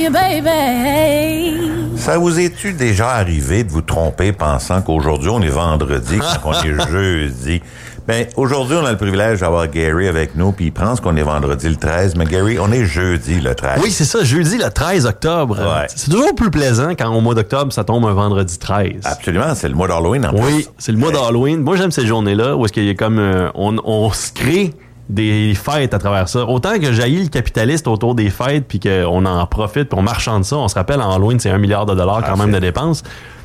you, baby. Ça vous est-tu déjà arrivé de vous tromper pensant qu'aujourd'hui on est vendredi quand on est jeudi? Ben, aujourd'hui, on a le privilège d'avoir Gary avec nous, puis il pense qu'on est vendredi le 13, mais Gary, on est jeudi le 13. Oui, c'est ça, jeudi le 13 octobre. Ouais. C'est toujours plus plaisant quand au mois d'octobre, ça tombe un vendredi 13. Absolument, c'est le mois d'Halloween en Oui, plus. c'est le mois d'Halloween. Moi, j'aime ces journées-là où est-ce qu'il y a comme euh, on, on se crée des fêtes à travers ça. Autant que jaillit le capitaliste autour des fêtes puis qu'on en profite puis on marchande ça. On se rappelle, en Halloween, c'est un milliard de dollars quand Ah, même de dépenses.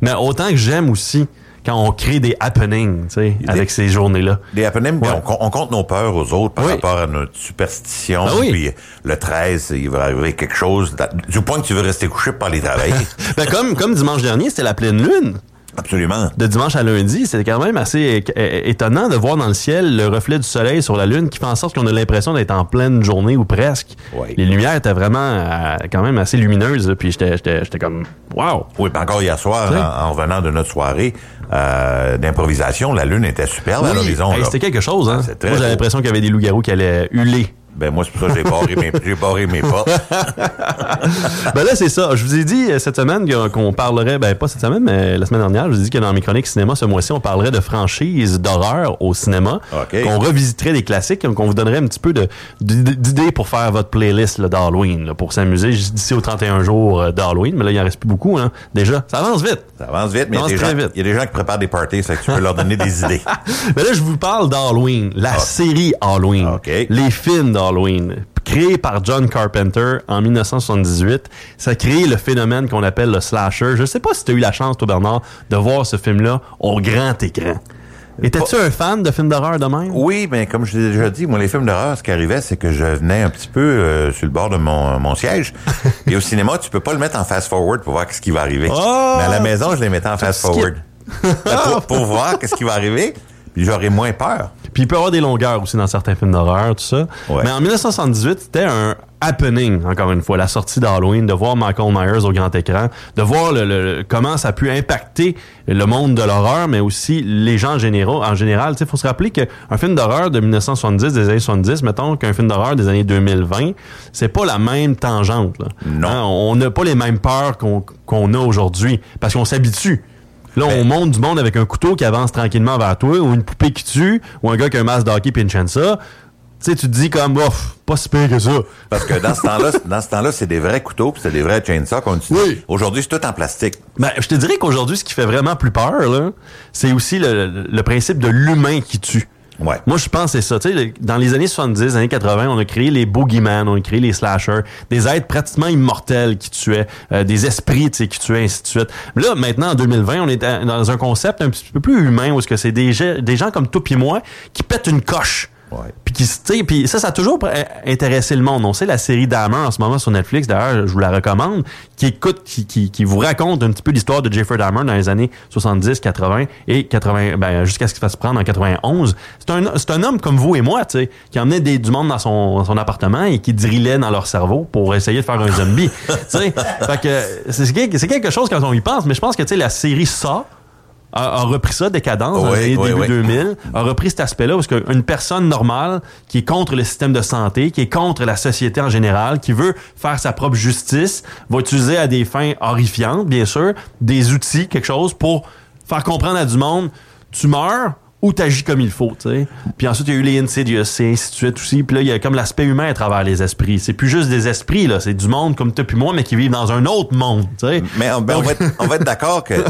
Mais autant que j'aime aussi quand on crée des happenings, tu sais, avec ces journées-là. Des happenings, Ouais. on, com- on compte nos peurs aux autres par Oui. rapport à notre superstition. Oui. Puis le 13, il va arriver quelque chose, du point que tu veux rester couché pour pas aller travailler. Ben, comme, comme dimanche dernier, c'était la pleine lune. Absolument. de dimanche à lundi, c'était quand même assez étonnant de voir dans le ciel le reflet du soleil sur la lune qui fait en sorte qu'on a l'impression d'être en pleine journée ou presque. Oui. Les lumières étaient vraiment euh, quand même assez lumineuses, là, puis j'étais j'étais j'étais comme wow. Oui, puis encore hier soir, en, en revenant de notre soirée euh, d'improvisation, la lune était superbe à l'horizon. hey, c'était quelque chose hein. Ah, c'est Moi j'avais l'impression qu'il y avait des loups-garous qui allaient huler. Ben moi, c'est pour ça que j'ai barré mes, j'ai barré mes portes. ben là c'est ça, je vous ai dit euh, cette semaine qu'on parlerait ben pas cette semaine mais la semaine dernière, je vous ai dit que dans mes chroniques cinéma ce mois-ci, on parlerait de franchises d'horreur au cinéma, OK. qu'on revisiterait des classiques, qu'on vous donnerait un petit peu de d'idées pour faire votre playlist d'Halloween pour s'amuser d'ici aux 31 jours euh, d'Halloween, mais là il en reste plus beaucoup hein, déjà. Ça avance vite. Ça avance vite, mais il y, a des gens- vite. y a des gens qui préparent des parties, ça fait que tu peux leur donner des idées. Mais là, je vous parle d'Halloween, la série Halloween, OK. les films d'Halloween, créés par John Carpenter en 1978. Ça a créé le phénomène qu'on appelle le slasher. Je sais pas si tu as eu la chance, toi, Bernard, de voir ce film-là au grand écran. Étais-tu un fan de films d'horreur de même? Oui, mais comme je l'ai déjà dit, moi, les films d'horreur, ce qui arrivait, c'est que je venais un petit peu euh, sur le bord de mon, mon siège. Et au cinéma, tu peux pas le mettre en fast-forward pour voir ce qui va arriver. Ah! Mais à la maison, je les mettais en fast-forward. Ben, pour, pour voir qu'est-ce qui va arriver, j'aurais moins peur. Puis il peut y avoir des longueurs aussi dans certains films d'horreur, tout ça. Ouais. Mais en 1978, c'était un happening, encore une fois, la sortie d'Halloween, de voir Michael Myers au grand écran, de voir le, le- comment ça a pu impacter le monde de l'horreur, mais aussi les gens en, généraux, en général. Il faut se rappeler qu'un film d'horreur de 1970, des années 70, mettons qu'un film d'horreur des années 2020, c'est pas la même tangente. Là. Non. Hein, on n'a pas les mêmes peurs qu'on qu'on a aujourd'hui, parce qu'on s'habitue. Là, on Ben- monte du monde avec un couteau qui avance tranquillement vers toi, ou une poupée qui tue, ou un gars qui a un masque d'hockey puis une chainsaw. Tu sais, tu te dis comme, bof, pas si pire que ça. Parce que dans ce temps-là, dans ce temps-là, c'est des vrais couteaux, puis c'est des vrais chainsaws qu'on utilise. Oui. Aujourd'hui, c'est tout en plastique. Ben, je te dirais qu'aujourd'hui, ce qui fait vraiment plus peur, là, c'est aussi le, le principe de l'humain qui tue. Ouais. Moi, je pense que c'est ça. Tu sais, dans les années 70, années 80, on a créé les boogeyman, on a créé les slashers, des êtres pratiquement immortels qui tuaient, euh, des esprits tu sais, qui tuaient, ainsi de suite. Mais là, maintenant, en 2020, on est dans un concept un petit peu plus humain, où c'est des, gens- des gens comme toi et moi qui pètent une coche. Ouais. Sais, puis ça, ça a toujours pr- intéressé le monde. On sait la série Dahmer en ce moment sur Netflix, d'ailleurs, je vous la recommande, qui écoute, qui, qui, qui vous raconte un petit peu l'histoire de Jeffrey Dahmer dans les années 70, 80 et 80, ben, jusqu'à ce qu'il fasse prendre en 91. C'est un, c'est un homme comme vous et moi, tu sais, qui emmenait du monde dans son, son appartement et qui drillait dans leur cerveau pour essayer de faire un zombie. tu sais, fait que c'est quelque, c'est quelque chose quand on y pense, mais je pense que, tu sais, la série Ça, a, a repris ça, Décadence, dans les début oui. 2000, a repris cet aspect-là, parce qu'une personne normale qui est contre le système de santé, qui est contre la société en général, qui veut faire sa propre justice, va utiliser à des fins horrifiantes, bien sûr, des outils, quelque chose pour faire comprendre à du monde, tu meurs ou t'agis comme il faut, tu sais. Puis ensuite, il y a eu les Insidious, et ainsi de suite aussi. Puis là, il y a comme l'aspect humain à travers les esprits. C'est plus juste des esprits, là. C'est du monde comme toi puis moi, mais qui vivent dans un autre monde, tu sais. Mais on, ben, on va être, on va être d'accord que euh,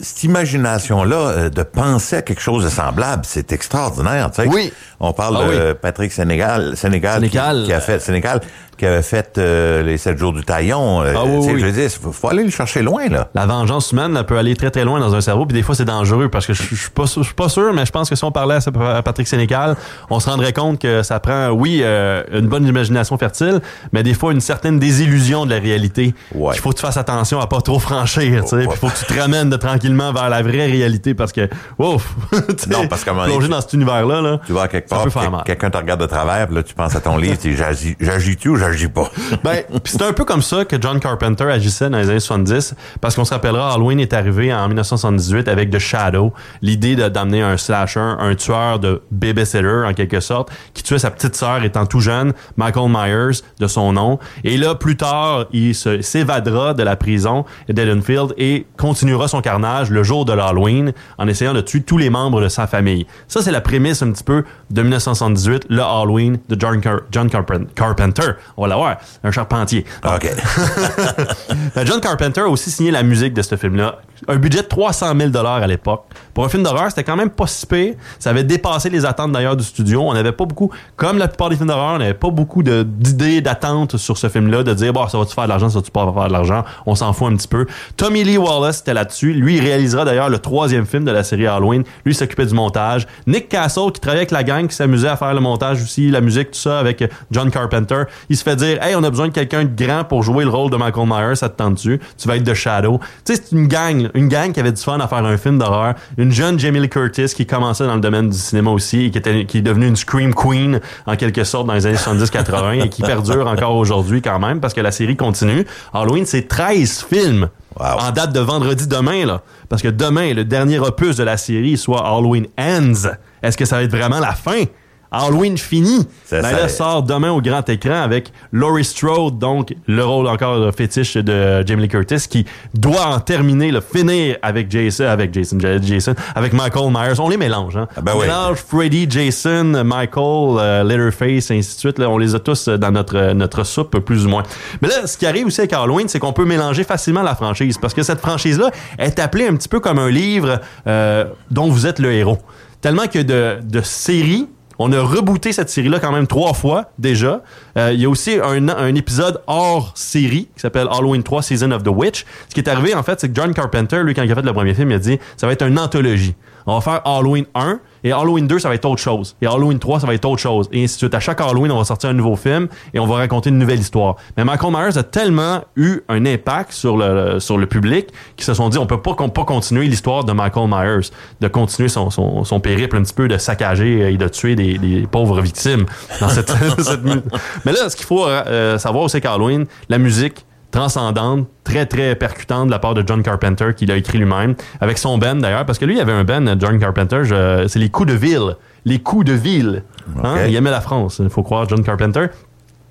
cette imagination-là euh, de penser à quelque chose de semblable, c'est extraordinaire. Tu sais. Oui. On parle Ah de Patrick Sénégal, Sénégal, qui- Sénégal. Qui, a fait Sénégal, qui avait fait euh, les sept jours du taillon. Ah oui. Je veux dire, faut, faut aller le chercher loin là. La vengeance humaine elle peut aller très très loin dans un cerveau, puis des fois c'est dangereux parce que je, je suis pas sûr- je suis pas sûr, mais je pense que si on parlait à, Patrick Sénécal, on se rendrait compte que ça prend, oui, euh, une bonne imagination fertile, mais des fois une certaine désillusion de la réalité. Ouais. Il faut que tu fasses attention à pas trop franchir, tu sais, Ouais. puis faut que tu te ramènes de tranquillement vers la vraie réalité parce que, ouf, Non, parce qu'à plonger dans cet univers-là, là, Tu vas quelque part, quelqu'un te regarde de travers, là tu penses à ton livre, tu j'agis-tu ou j'agis pas? Ben, c'est un peu comme ça que John Carpenter agissait dans les années 70, parce qu'on se rappellera, Halloween est arrivé en 1978 avec The Shadow, l'idée de- d'amener un slasher slasher, un tueur de babysitter en quelque sorte, qui tuait sa petite sœur étant tout jeune, Michael Myers de son nom. Et là, plus tard, il s'évadera de la prison d'Edenfield et continuera son carnage le jour de l'Halloween en essayant de tuer tous les membres de sa famille. Ça, c'est la prémisse un petit peu de 1978, le Halloween de John, Car- John Carpen- Carpenter. On va l'avoir, un charpentier. OK. Euh, John Carpenter a aussi signé la musique de ce film-là. Un budget de 300 000 à l'époque. Pour un film d'horreur, c'était quand même pas si pire. Ça avait dépassé les attentes d'ailleurs du studio. On n'avait pas beaucoup, comme la plupart des films d'horreur, on n'avait pas beaucoup d'idées, d'attentes sur ce film-là, de dire, bon, ça va-tu faire de l'argent, ça va-tu pas faire de l'argent? On s'en fout un petit peu. Tommy Lee Wallace était là-dessus. Lui, il réalisera d'ailleurs le troisième film de la série Halloween. Lui, s'occupait du montage. Nick Castle, qui travaillait avec la gang, qui s'amusait à faire le montage aussi, la musique, tout ça, avec John Carpenter. Il se fait dire, hey, on a besoin de quelqu'un de grand pour jouer le rôle de Michael Myers, ça te tente-tu? Tu vas être de Shadow. Tu sais, c'est une gang, une gang qui avait du fun à faire un film d'horreur. Une jeune Jamie Lee Curtis qui commençait dans le domaine du cinéma aussi et qui, était, qui est devenue une Scream Queen, en quelque sorte, dans les années 70-80 et qui perdure encore aujourd'hui quand même parce que la série continue. Halloween, c'est 13 films. Wow. En date de vendredi demain, là. Parce que demain, le dernier opus de la série, soit Halloween Ends. Est-ce que ça va être vraiment la fin? Halloween fini. Ça, Ben ça- là, sort demain au grand écran avec Laurie Strode, donc le rôle encore fétiche de Jamie Lee Curtis, qui doit en terminer, le finir avec Jason, avec Jason, Jason, avec Michael Myers. On les mélange, hein. Ah ben on oui. mélange Freddy, Jason, Michael, euh, Leatherface, et ainsi de suite. Là, on les a tous euh, dans notre, euh, notre soupe, plus ou moins. Mais là, ce qui arrive aussi avec Halloween, c'est qu'on peut mélanger facilement la franchise, parce que cette franchise-là est appelée un petit peu comme un livre euh, dont vous êtes le héros. Tellement que de, de séries on a rebooté cette série-là quand même trois fois déjà. Euh, il y a aussi un, un épisode hors série qui s'appelle Halloween 3 Season of the Witch. Ce qui est arrivé, en fait, c'est que John Carpenter, lui, quand il a fait le premier film, il a dit ça va être une anthologie. On va faire Halloween 1 et Halloween 2, ça va être autre chose. Et Halloween 3, ça va être autre chose. Et ainsi de suite. À chaque Halloween, on va sortir un nouveau film et on va raconter une nouvelle histoire. Mais Michael Myers a tellement eu un impact sur le, sur le public qu'ils se sont dit on peut pas, pas continuer l'histoire de Michael Myers, de continuer son, son, son périple un petit peu de saccager et de tuer des, des pauvres victimes dans cette, cette Mais là, ce qu'il faut euh, savoir aussi qu'Halloween, la musique transcendante, très très percutante de la part de John Carpenter qu'il a écrit lui-même, avec son band d'ailleurs, parce que lui il avait un band, John Carpenter, c'est les coups de ville, les coups de ville. Hein? Il aimait la France, il faut croire John Carpenter.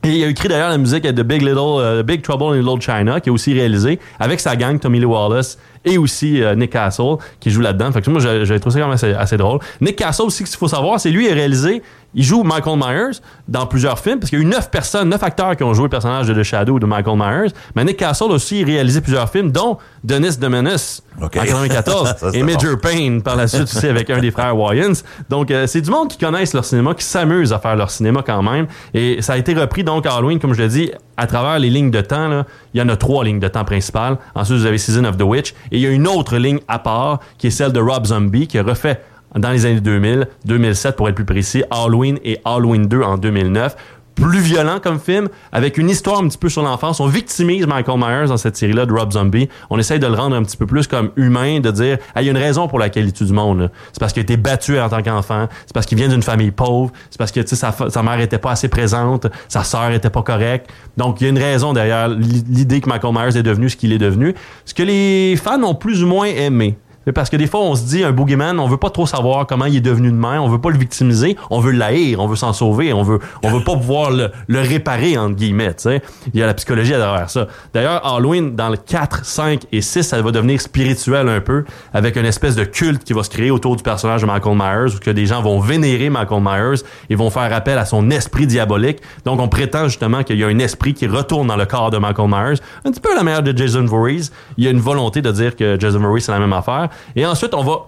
Et il a écrit d'ailleurs la musique de Big Little euh, Big Trouble in Little China, qui est aussi réalisé avec sa gang Tommy Lee Wallace et aussi euh, Nick Castle qui joue là-dedans. Fait que moi j'ai j'ai trouvé ça quand même assez, assez drôle. Nick Castle aussi, qu'il faut savoir, c'est lui qui a réalisé. Il joue Michael Myers dans plusieurs films parce qu'il y a eu neuf personnes, neuf acteurs qui ont joué le personnage de The Shadow de Michael Myers. Mais Nick Castle a aussi réalisé plusieurs films, dont Dennis the Menace Ok. en 94 Ça, c'est et bon. Major Payne par la suite aussi avec un des frères Wayans. Donc euh, c'est du monde qui connaissent leur cinéma, qui s'amuse à faire leur cinéma quand même. Et ça a été repris donc à Halloween, comme je l'ai dit, à travers les lignes de temps. Là, il y en a trois lignes de temps principales. Ensuite, vous avez Season of the Witch. Et il y a une autre ligne à part qui est celle de Rob Zombie qui a refait dans les années 2000, 2007 pour être plus précis, Halloween et Halloween 2 en 2009 plus violent comme film, avec une histoire un petit peu sur l'enfance. On victimise Michael Myers dans cette série-là de Rob Zombie. On essaye de le rendre un petit peu plus comme humain, de dire, Ah, il y a une raison pour laquelle il tue du monde. C'est parce qu'il a été battu en tant qu'enfant. C'est parce qu'il vient d'une famille pauvre. C'est parce que sa, sa mère était pas assez présente. Sa sœur était pas correcte. Donc, il y a une raison derrière l'idée que Michael Myers est devenu ce qu'il est devenu. Ce que les fans ont plus ou moins aimé. Parce que des fois, on se dit, un boogeyman, on veut pas trop savoir comment il est devenu de même, on veut pas le victimiser, on veut l'haïr, on veut s'en sauver, on veut, on veut pas pouvoir le, le réparer, entre guillemets, tu sais. Il y a la psychologie à derrière ça. D'ailleurs, Halloween, dans le 4, 5 et 6, ça va devenir spirituel un peu, avec une espèce de culte qui va se créer autour du personnage de Michael Myers, où que des gens vont vénérer Michael Myers et vont faire appel à son esprit diabolique. Donc, on prétend justement qu'il y a un esprit qui retourne dans le corps de Michael Myers. Un petit peu la manière de Jason Voorhees. Il y a une volonté de dire que Jason Voorhees, c'est la même affaire. Et ensuite, on va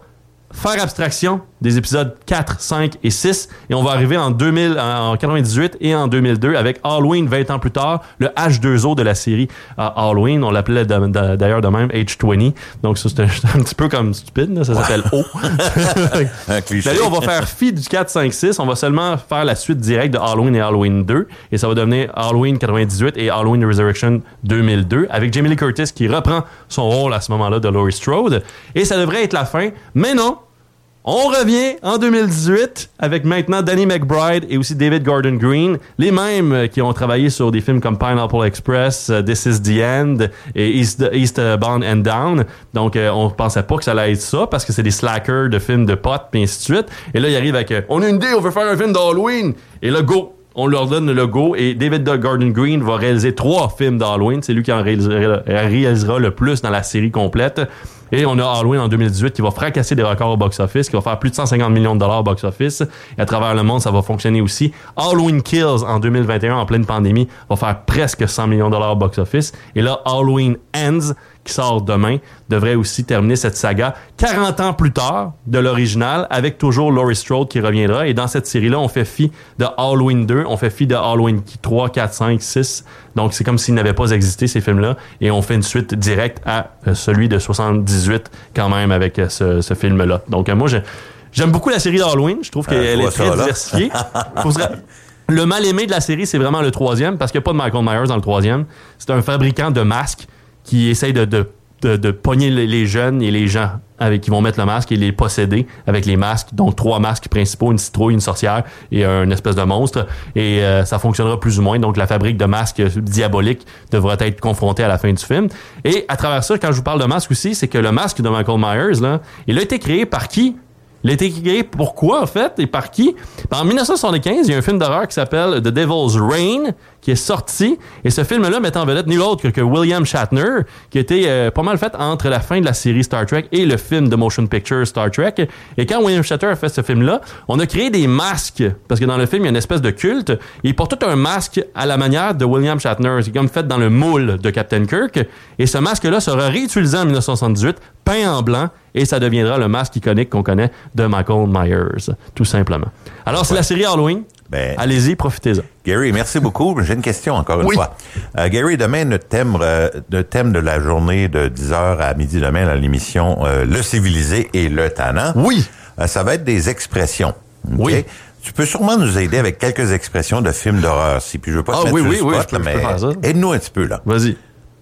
faire abstraction des épisodes 4, 5 et 6 et on va arriver en 2000 en 98 et en 2002 avec Halloween 20 ans plus tard le H2O de la série euh, Halloween on l'appelait d'ailleurs de même H20 donc ça c'était un petit peu comme stupide là, ça s'appelle O Un cliché. On va faire fi du 4, 5, 6. On va seulement faire la suite directe de Halloween et Halloween 2. Et ça va devenir Halloween 98 et Halloween Resurrection 2002 avec Jamie Lee Curtis qui reprend son rôle à ce moment-là de Laurie Strode. Et ça devrait être la fin. Mais non! On revient en 2018 avec maintenant Danny McBride et aussi David Gordon Green, les mêmes euh, qui ont travaillé sur des films comme Pineapple Express, euh, This Is the End et East, Eastbound and Down. Donc euh, on pensait pas que ça allait être ça parce que c'est des slackers de films de potes puis ainsi de suite. Et là il arrive avec euh, on a une idée, on veut faire un film d'Halloween et là go on leur donne le logo et David Gordon Green va réaliser trois films d'Halloween. C'est lui qui en réalisera le plus dans la série complète. Et on a Halloween en 2018 qui va fracasser des records au box-office, qui va faire plus de 150 millions de dollars au box-office. Et à travers le monde, ça va fonctionner aussi. Halloween Kills en 2021, en pleine pandémie, va faire presque 100 millions de dollars au box-office. Et là, Halloween Ends, qui sort demain, devrait aussi terminer cette saga 40 ans plus tard de l'original, avec toujours Laurie Strode qui reviendra. Et dans cette série-là, on fait fi de Halloween 2, on fait fi de Halloween 3, 4, 5, 6. Donc, c'est comme s'ils n'avaient pas existé, ces films-là. Et on fait une suite directe à euh, celui de 78, quand même, avec euh, ce, ce film-là. Donc, euh, moi, j'aime beaucoup la série d'Halloween. Je trouve Euh, qu'elle je est très diversifiée. Le mal aimé de la série, c'est vraiment le troisième, parce qu'il n'y a pas de Michael Myers dans le troisième. C'est un fabricant de masques qui essaye de, de, de, pogner les, les jeunes et les gens avec qui vont mettre le masque et les posséder avec les masques. Donc trois masques principaux, une citrouille, une sorcière et un espèce de monstre. Et euh, ça fonctionnera plus ou moins. Donc la fabrique de masques diaboliques devra être confrontée à la fin du film. Et à travers ça, quand je vous parle de masque aussi, c'est que le masque de Michael Myers, là, il a été créé par qui? Il a été créé pourquoi, en fait, et par qui? En 1975, il y a un film d'horreur qui s'appelle The Devil's Reign, qui est sorti. Et ce film-là met en vedette nul autre que William Shatner, qui été euh, pas mal fait entre la fin de la série Star Trek et le film de motion picture Star Trek. Et quand William Shatner a fait ce film-là, on a créé des masques, parce que dans le film, il y a une espèce de culte. Il porte tout un masque à la manière de William Shatner. C'est comme fait dans le moule de Captain Kirk. Et ce masque-là sera réutilisé en 1978, peint en blanc, et ça deviendra le masque iconique qu'on connaît de Michael Myers, tout simplement. Alors, c'est la série Halloween. Ben- Allez-y, profitez-en. Gary, merci beaucoup. J'ai une question encore une Oui. fois. Euh, Gary, demain, notre thème, euh, le thème de la journée de 10h à midi demain dans l'émission euh, Le civilisé et le tannant. Oui. Euh, ça va être des expressions. Oui. Tu peux sûrement nous aider avec quelques expressions de films d'horreur. Si, puis je veux pas te Ah, mettre oui, sur oui, le oui, spot, je peux- là, mais aide-nous un petit peu, là. Vas-y.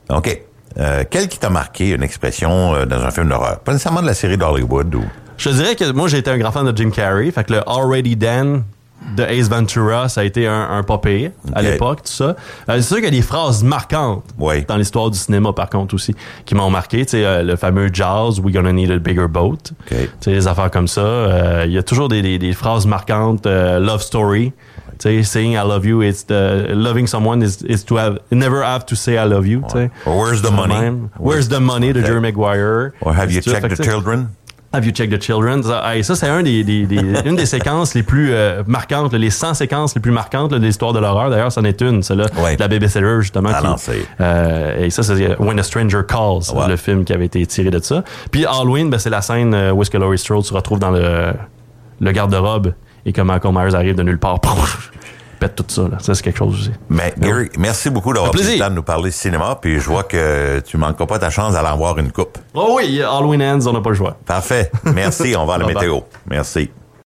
OK. Euh, quel qui t'a marqué une expression euh, dans un film d'horreur? Pas nécessairement de la série d'Hollywood ou... Je dirais que moi, j'ai été un grand fan de Jim Carrey. Fait que le Already Dan de Ace Ventura, ça a été un, un pas pire à l'époque, tout ça. Euh, c'est sûr qu'il y a des phrases marquantes Oui. dans l'histoire du cinéma, par contre, aussi, qui m'ont marqué. Tu sais, euh, le fameux Jaws, We're gonna need a bigger boat. Ok. Tu sais, des affaires comme ça. Euh, Il y a toujours des, des, des phrases marquantes. euh, love story. Tu sais, saying I love you, it's the, loving someone is, is to have, never have to say I love you. tu sais. Or Where's the money? Where's the money? De. Jerry Maguire. Or Have you checked the children? Have you checked the children? Ça, hey, ça, c'est un des, des- des- une des séquences les plus euh, marquantes, les 100 séquences les plus marquantes là, de l'histoire de l'horreur. D'ailleurs, c'en est une, celle-là, Ouais. de la babysitter, justement. Ah qui- non, c'est- euh, et ça, c'est When a Stranger Calls, Ouais. le film qui avait été tiré de ça. Puis Halloween, ben, c'est la scène euh, où est-ce que Laurie Strode se retrouve dans le, le garde-robe et que Michael Myers arrive de nulle part. Pète tout ça, là. Ça, c'est quelque chose aussi. Mais Gary, merci beaucoup d'avoir pris le temps de nous parler de cinéma, puis je vois que tu manqueras pas ta chance d'aller en voir une coupe. Oh oui, Halloween ends, on n'a pas le choix. Parfait. Merci. On va à la météo. Merci.